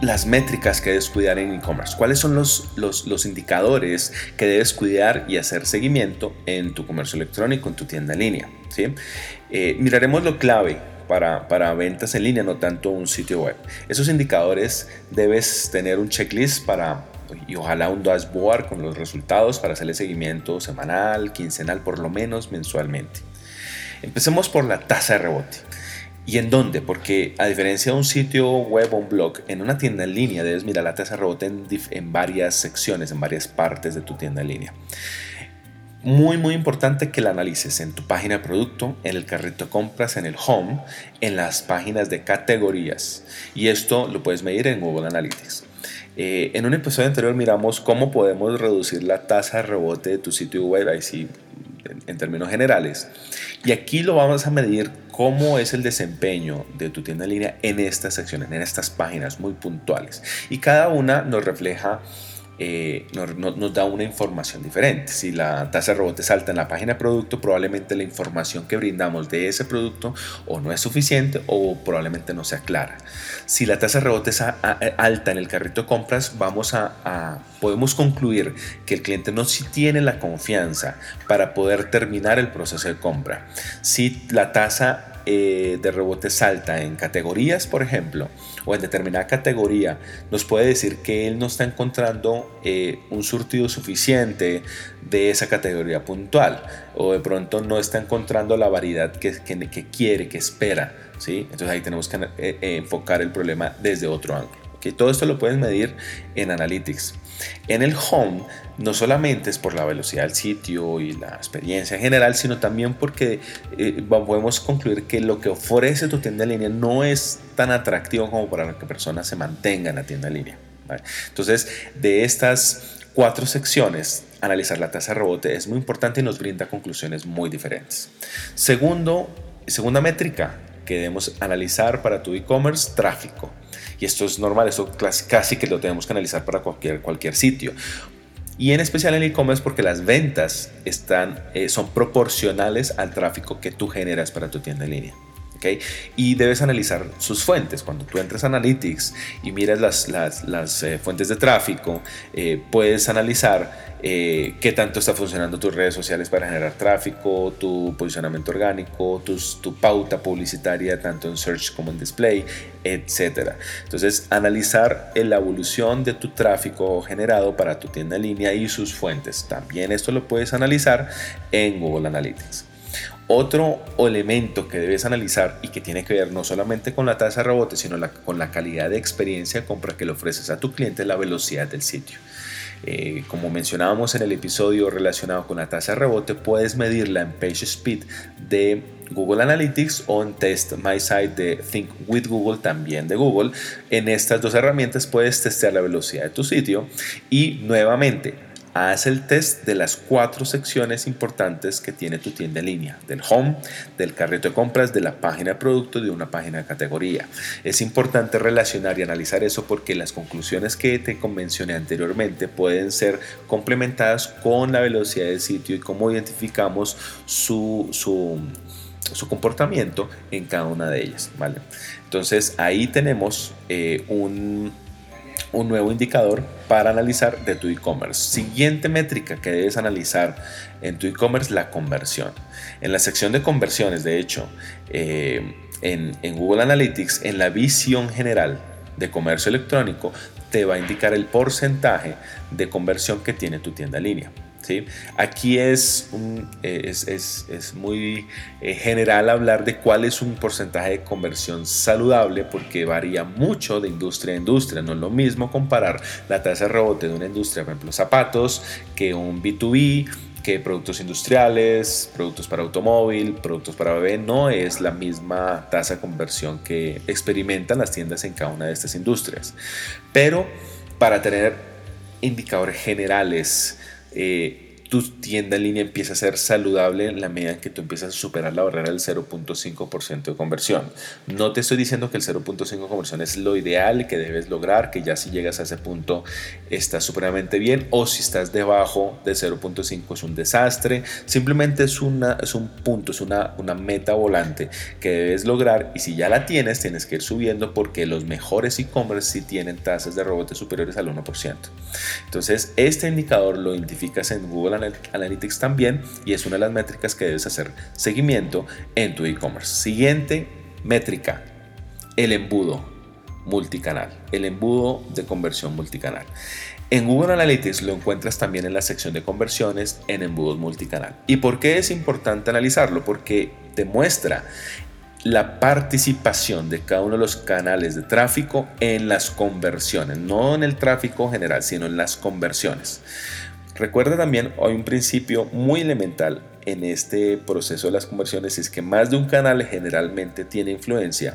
las métricas que debes cuidar en e-commerce? ¿Cuáles son los, los, indicadores que debes cuidar y hacer seguimiento en tu comercio electrónico, en tu tienda en línea? ¿sí? Eh, miraremos lo clave para, para, ventas en línea, no tanto un sitio web. Esos indicadores debes tener un checklist para y ojalá un dashboard con los resultados para hacerle seguimiento semanal, quincenal, por lo menos mensualmente. Empecemos por la tasa de rebote. ¿Y en dónde? Porque a diferencia de un sitio web o un blog, en una tienda en línea debes mirar la tasa rebote en, varias secciones, en varias partes de tu tienda en línea. Muy, muy importante que la analices en tu página de producto, en el carrito de compras, en el home, en las páginas de categorías. Y esto lo puedes medir en Google Analytics. Eh, en un episodio anterior miramos cómo podemos reducir la tasa de rebote de tu sitio web, ahí sí, en términos generales. Y aquí lo vamos a medir cómo es el desempeño de tu tienda en línea en estas secciones, en estas páginas muy puntuales. Y cada una nos refleja eh, nos, da una información diferente. Si la tasa de rebote es alta en la página de producto, probablemente la información que brindamos de ese producto o no es suficiente o probablemente no sea clara. Si la tasa de rebote es alta en el carrito de compras, vamos a, podemos concluir que el cliente no si tiene la confianza para poder terminar el proceso de compra. Si la tasa eh, de rebote salta en categorías, por ejemplo, o en determinada categoría, nos puede decir que él no está encontrando eh, un surtido suficiente de esa categoría puntual, o de pronto no está encontrando la variedad que, que, quiere, que espera. ¿sí? Entonces ahí tenemos que eh, enfocar el problema desde otro ángulo. Todo esto lo puedes medir en Analytics. En el home no solamente es por la velocidad del sitio y la experiencia en general, sino también porque eh, podemos concluir que lo que ofrece tu tienda en línea no es tan atractivo como para que personas se mantengan en la tienda en línea. Entonces, de estas cuatro secciones, analizar la tasa de rebote es muy importante y nos brinda conclusiones muy diferentes. Segundo, segunda métrica que debemos analizar para tu e-commerce, tráfico. Y esto es normal, esto casi que lo tenemos que analizar para cualquier, cualquier sitio. Y en especial en e-commerce porque las ventas están, eh, son proporcionales al tráfico que tú generas para tu tienda en línea. Y debes analizar sus fuentes. Cuando tú entras a Analytics y miras las, eh, fuentes de tráfico, eh, puedes analizar eh, qué tanto está funcionando tus redes sociales para generar tráfico, tu posicionamiento orgánico, tu pauta publicitaria tanto en search como en display, etc. Entonces, analizar la evolución de tu tráfico generado para tu tienda en línea y sus fuentes. También esto lo puedes analizar en Google Analytics. Otro elemento que debes analizar y que tiene que ver no solamente con la tasa de rebote, sino con la calidad de experiencia de compra que le ofreces a tu cliente es la velocidad del sitio. Eh, como mencionábamos en el episodio relacionado con la tasa de rebote, puedes medirla en Page Speed de Google Analytics o en Test My Site de Think with Google también de Google. En estas dos herramientas puedes testear la velocidad de tu sitio y nuevamente haz el test de las cuatro secciones importantes que tiene tu tienda en línea, del home, del carrito de compras, de la página de producto, de una página de categoría. Es importante relacionar y analizar eso porque las conclusiones que te convencioné anteriormente pueden ser complementadas con la velocidad del sitio y cómo identificamos su, su, comportamiento en cada una de ellas. ¿vale? Entonces ahí tenemos eh, un un nuevo indicador para analizar de tu e-commerce. Siguiente métrica que debes analizar en tu e-commerce, la conversión. En la sección de conversiones, de hecho, eh, en, en Google Analytics, en la visión general de comercio electrónico, te va a indicar el porcentaje de conversión que tiene tu tienda en línea. ¿Sí? Aquí es, eh, es, muy eh, general hablar de cuál es un porcentaje de conversión saludable porque varía mucho de industria a industria. No es lo mismo comparar la tasa de rebote de una industria, por ejemplo, zapatos, que un B2B, que productos industriales, productos para automóvil, productos para bebé, no es la misma tasa de conversión que experimentan las tiendas en cada una de estas industrias. Pero para tener indicadores generales, eh, tu tienda en línea empieza a ser saludable en la medida en que tú empiezas a superar la barrera del 0.5% de conversión. No te estoy diciendo que el 0.5% de conversión es lo ideal que debes lograr, que ya si llegas a ese punto estás supremamente bien, o si estás debajo de 0.5 es un desastre. Simplemente es, es un punto, es una, una meta volante que debes lograr y si ya la tienes, tienes que ir subiendo porque los mejores e-commerce sí tienen tasas de rebote superiores al 1%. Entonces, este indicador lo identificas en Google Analytics también y es una de las métricas que debes hacer seguimiento en tu e-commerce. Siguiente métrica, el embudo multicanal, el embudo de conversión multicanal. En Google Analytics lo encuentras también en la sección de conversiones en embudos multicanal. ¿Y por qué es importante analizarlo? Porque te muestra la participación de cada uno de los canales de tráfico en las conversiones, no en el tráfico general, sino en las conversiones. Recuerda también, hay un principio muy elemental en este proceso de las conversiones, es que más de un canal generalmente tiene influencia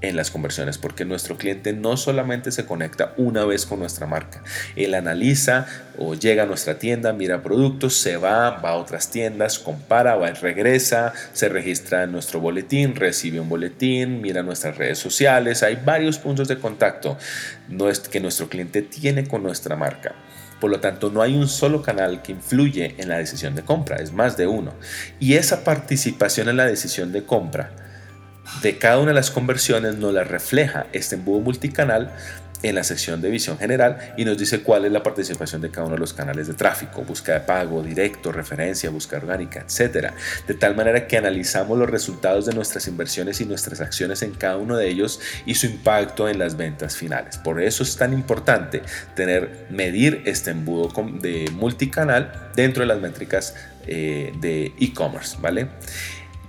en las conversiones, porque nuestro cliente no solamente se conecta una vez con nuestra marca, él analiza o llega a nuestra tienda, mira productos, se va, va a otras tiendas, compara, va regresa, se registra en nuestro boletín, recibe un boletín, mira nuestras redes sociales, hay varios puntos de contacto que nuestro cliente tiene con nuestra marca. Por lo tanto, no hay un solo canal que influye en la decisión de compra, es más de uno. Y esa participación en la decisión de compra de cada una de las conversiones nos la refleja este embudo multicanal en la sección de visión general y nos dice cuál es la participación de cada uno de los canales de tráfico, búsqueda de pago, directo, referencia, búsqueda orgánica, etc. De tal manera que analizamos los resultados de nuestras inversiones y nuestras acciones en cada uno de ellos y su impacto en las ventas finales. Por eso es tan importante tener, medir este embudo de multicanal dentro de las métricas eh, de e-commerce, ¿vale?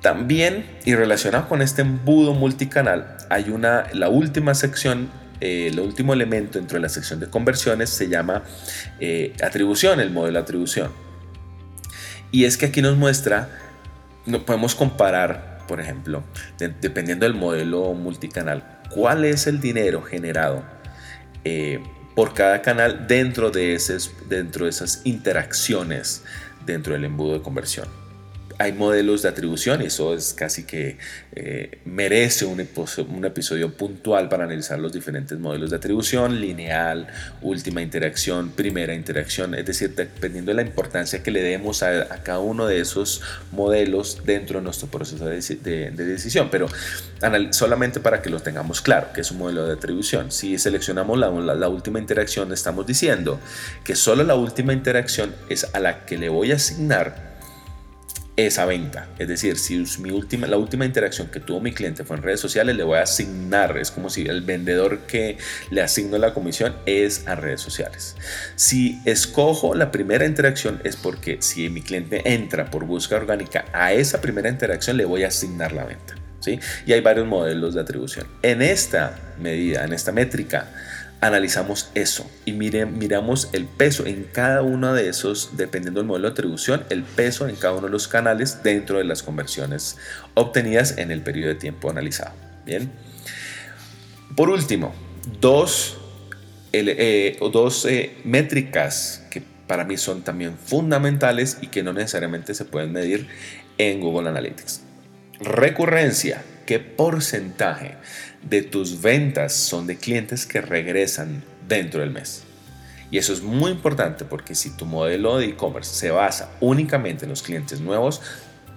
También, y relacionado con este embudo multicanal, hay una, la última sección, eh, el último elemento dentro de la sección de conversiones se llama eh, atribución, el modelo de atribución. Y es que aquí nos muestra, no, podemos comparar, por ejemplo, dependiendo del modelo multicanal, cuál es el dinero generado eh, por cada canal dentro de, dentro de esas interacciones dentro del embudo de conversión hay modelos de atribución y eso es casi que eh, merece un, episodio puntual para analizar los diferentes modelos de atribución, lineal, última interacción, primera interacción, es decir, dependiendo de la importancia que le demos a, cada uno de esos modelos dentro de nuestro proceso de, decisión, pero solamente para que lo tengamos claro, que es un modelo de atribución. Si seleccionamos la última interacción, estamos diciendo que solo la última interacción es a la que le voy a asignar esa venta. Es decir, si mi última, la última interacción que tuvo mi cliente fue en redes sociales, le voy a asignar, es como si el vendedor que le asigno la comisión es a redes sociales. Si escojo la primera interacción es porque si mi cliente entra por búsqueda orgánica a esa primera interacción le voy a asignar la venta. ¿sí? Y hay varios modelos de atribución. En esta medida, en esta métrica, analizamos eso y miramos el peso en cada uno de esos, dependiendo del modelo de atribución, el peso en cada uno de los canales dentro de las conversiones obtenidas en el periodo de tiempo analizado. Bien. Por último, dos, eh, dos eh, métricas que para mí son también fundamentales y que no necesariamente se pueden medir en Google Analytics. Recurrencia, ¿qué porcentaje de tus ventas son de clientes que regresan dentro del mes. Y eso es muy importante porque si tu modelo de e-commerce se basa únicamente en los clientes nuevos,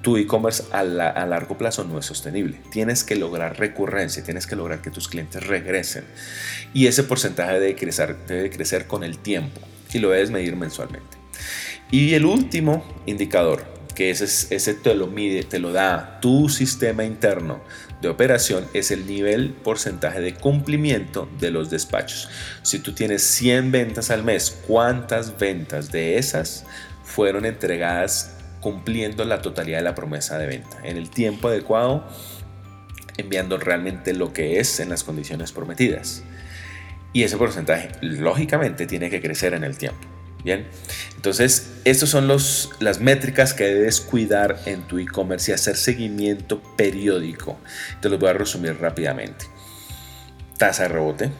tu e-commerce a, largo plazo no es sostenible. Tienes que lograr recurrencia, tienes que lograr que tus clientes regresen. Y ese porcentaje debe crecer, debe crecer con el tiempo y lo debes medir mensualmente. Y el último indicador, que ese, ese te lo mide, te lo da tu sistema interno de operación es el nivel porcentaje de cumplimiento de los despachos. Si tú tienes 100 ventas al mes, ¿cuántas ventas de esas fueron entregadas cumpliendo la totalidad de la promesa de venta en el tiempo adecuado, enviando realmente lo que es en las condiciones prometidas? Y ese porcentaje, lógicamente, tiene que crecer en el tiempo. Bien, entonces estas son los, las métricas que debes cuidar en tu e-commerce y hacer seguimiento periódico. Te los voy a resumir rápidamente. Tasa de rebote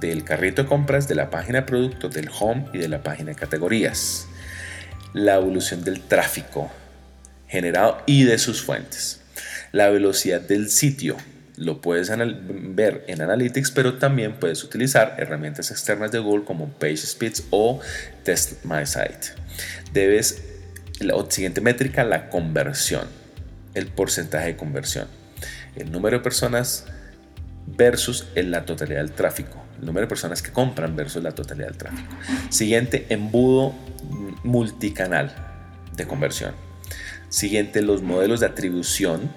del carrito de compras, de la página de producto, del home y de la página de categorías. la evolución del tráfico generado y de sus fuentes. La velocidad del sitio lo puedes ver en Analytics, pero también puedes utilizar herramientas externas de Google como PageSpeed o Test My Site. Debes, la siguiente métrica, la conversión, el porcentaje de conversión, el número de personas versus la totalidad del tráfico, el número de personas que compran versus la totalidad del tráfico. Siguiente, embudo multicanal de conversión. Siguiente, los modelos de atribución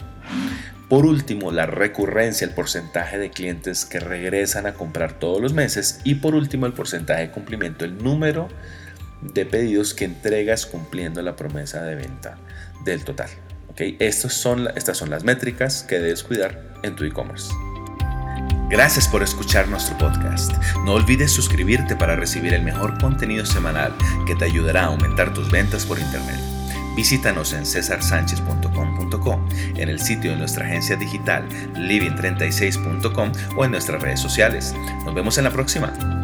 por último, la recurrencia, el porcentaje de clientes que regresan a comprar todos los meses. Y por último, el porcentaje de cumplimiento, el número de pedidos que entregas cumpliendo la promesa de venta del total. ¿Okay? Estas, son, estas son las métricas que debes cuidar en tu e-commerce. Gracias por escuchar nuestro podcast. No olvides suscribirte para recibir el mejor contenido semanal que te ayudará a aumentar tus ventas por Internet. Visítanos en cesarsanchez.com.co, en el sitio de nuestra agencia digital living36.com o en nuestras redes sociales. Nos vemos en la próxima.